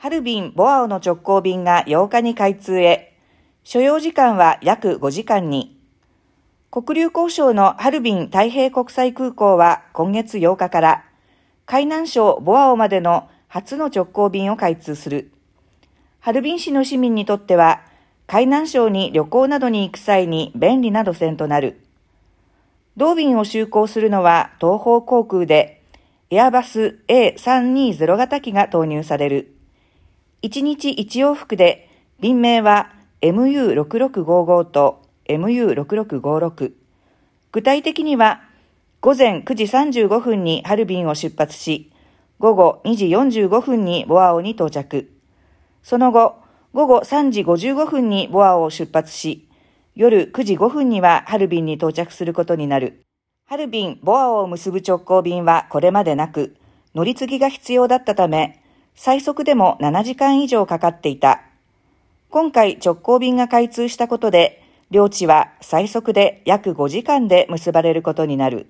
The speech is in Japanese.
ハルビン・ボアオの直行便が8日に開通へ、所要時間は約5時間に。国流交渉のハルビン太平国際空港は今月8日から海南省ボアオまでの初の直行便を開通する。ハルビン市の市民にとっては海南省に旅行などに行く際に便利な路線となる。同便を就航するのは東方航空でエアバス A320 型機が投入される。1日1往復で便名は MU6655 と MU6656。具体的には、午前9時35分にハルビンを出発し、午後2時45分にボアオに到着。その後、午後3時55分にボアオを出発し、夜9時5分にはハルビンに到着することになる。ハルビン・ボアオを結ぶ直行便はこれまでなく、乗り継ぎが必要だったため、最速でも7時間以上かかっていた。今回直行便が開通したことで、領地は最速で約5時間で結ばれることになる。